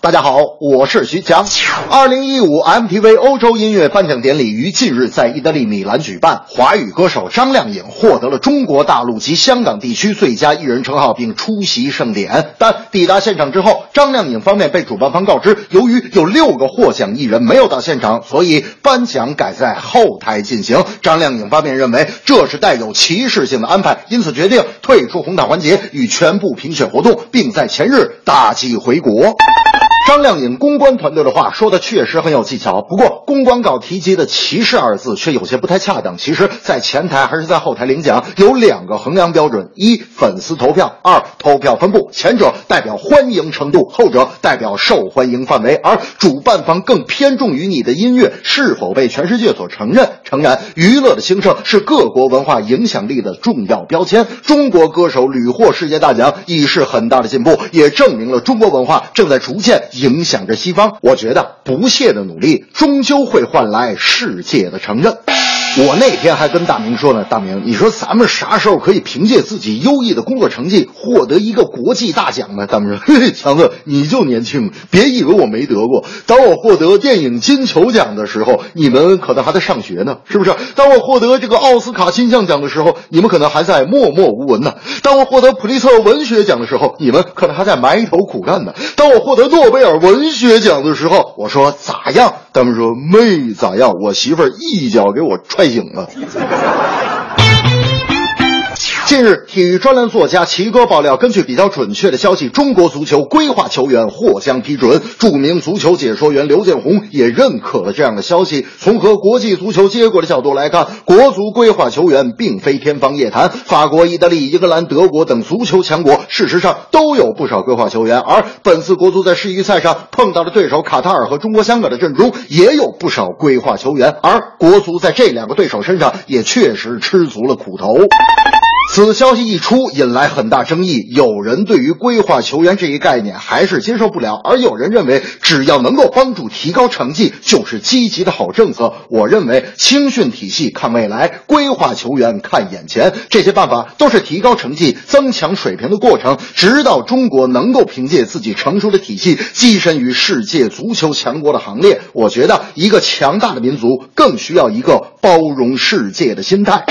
大家好，我是徐强。二零一五 MTV 欧洲音乐颁奖典礼于近日在意大利米兰举办，华语歌手张靓颖获得了中国大陆及香港地区最佳艺人称号，并出席盛典。但抵达现场之后，张靓颖方面被主办方告知，由于有六个获奖艺人没有到现场，所以颁奖改在后台进行。张靓颖方面认为这是带有歧视性的安排，因此决定退出红毯环节与全部评选活动，并在前日大计回国。张靓颖公关团队的话说的确实很有技巧，不过公关稿提及的“歧视”二字却有些不太恰当。其实，在前台还是在后台领奖，有两个衡量标准：一、粉丝投票；二、投票分布。前者代表欢迎程度，后者代表受欢迎范围。而主办方更偏重于你的音乐是否被全世界所承认。诚然，娱乐的兴盛是各国文化影响力的重要标签。中国歌手屡获世界大奖，已是很大的进步，也证明了中国文化正在逐渐。影响着西方，我觉得不懈的努力终究会换来世界的承认。我那天还跟大明说呢，大明，你说咱们啥时候可以凭借自己优异的工作成绩获得一个国际大奖呢？大明说，嘿嘿，强子你就年轻，别以为我没得过。当我获得电影金球奖的时候，你们可能还在上学呢，是不是？当我获得这个奥斯卡金像奖的时候，你们可能还在默默无闻呢。当我获得普利策文学奖的时候，你们可能还在埋头苦干呢。当我获得诺贝尔文学奖的时候，我说咋样？他们说没咋样，我媳妇儿一脚给我踹醒了。近日，体育专栏作家齐哥爆料，根据比较准确的消息，中国足球规划球员或将批准。著名足球解说员刘建宏也认可了这样的消息。从和国际足球接轨的角度来看，国足规划球员并非天方夜谭。法国、意大利、英格兰、德国等足球强国，事实上都有不少规划球员。而本次国足在世预赛上碰到的对手卡塔尔和中国香港的阵中，也有不少规划球员。而国足在这两个对手身上，也确实吃足了苦头。此消息一出，引来很大争议。有人对于规划球员这一概念还是接受不了，而有人认为只要能够帮助提高成绩，就是积极的好政策。我认为青训体系看未来，规划球员看眼前，这些办法都是提高成绩、增强水平的过程。直到中国能够凭借自己成熟的体系跻身于世界足球强国的行列，我觉得一个强大的民族更需要一个包容世界的心态。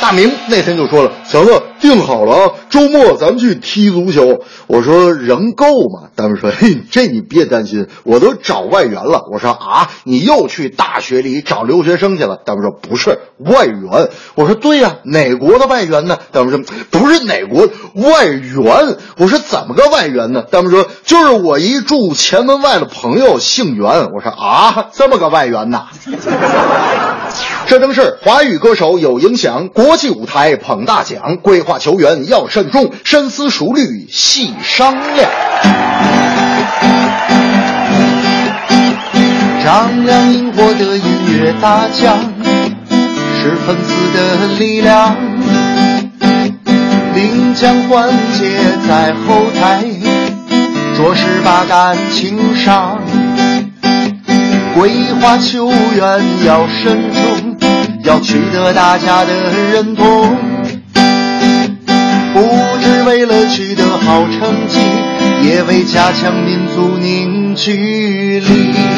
大明那天就说了：“小子，定好了啊，周末咱们去踢足球。”我说：“人够吗？”大明说：“嘿，这你别担心，我都找外援了。”我说：“啊，你又去大学里找留学生去了？”大明说：“不是外援。”我说：“对呀，哪国的外援呢？”大明说：“不是哪国外援。”我说：“怎么个外援呢？”大明说：“就是我一住前门外的朋友姓袁。”我说：“啊，这么个外援呐？”这正是华语歌手有影响，国际舞台捧大奖，规划球员要慎重，深思熟虑细商量。张靓颖获得音乐大奖，是粉丝的力量。领奖环节在后台，着实把感情伤。规划球员要慎重，要取得大家的认同，不只为了取得好成绩，也为加强民族凝聚力。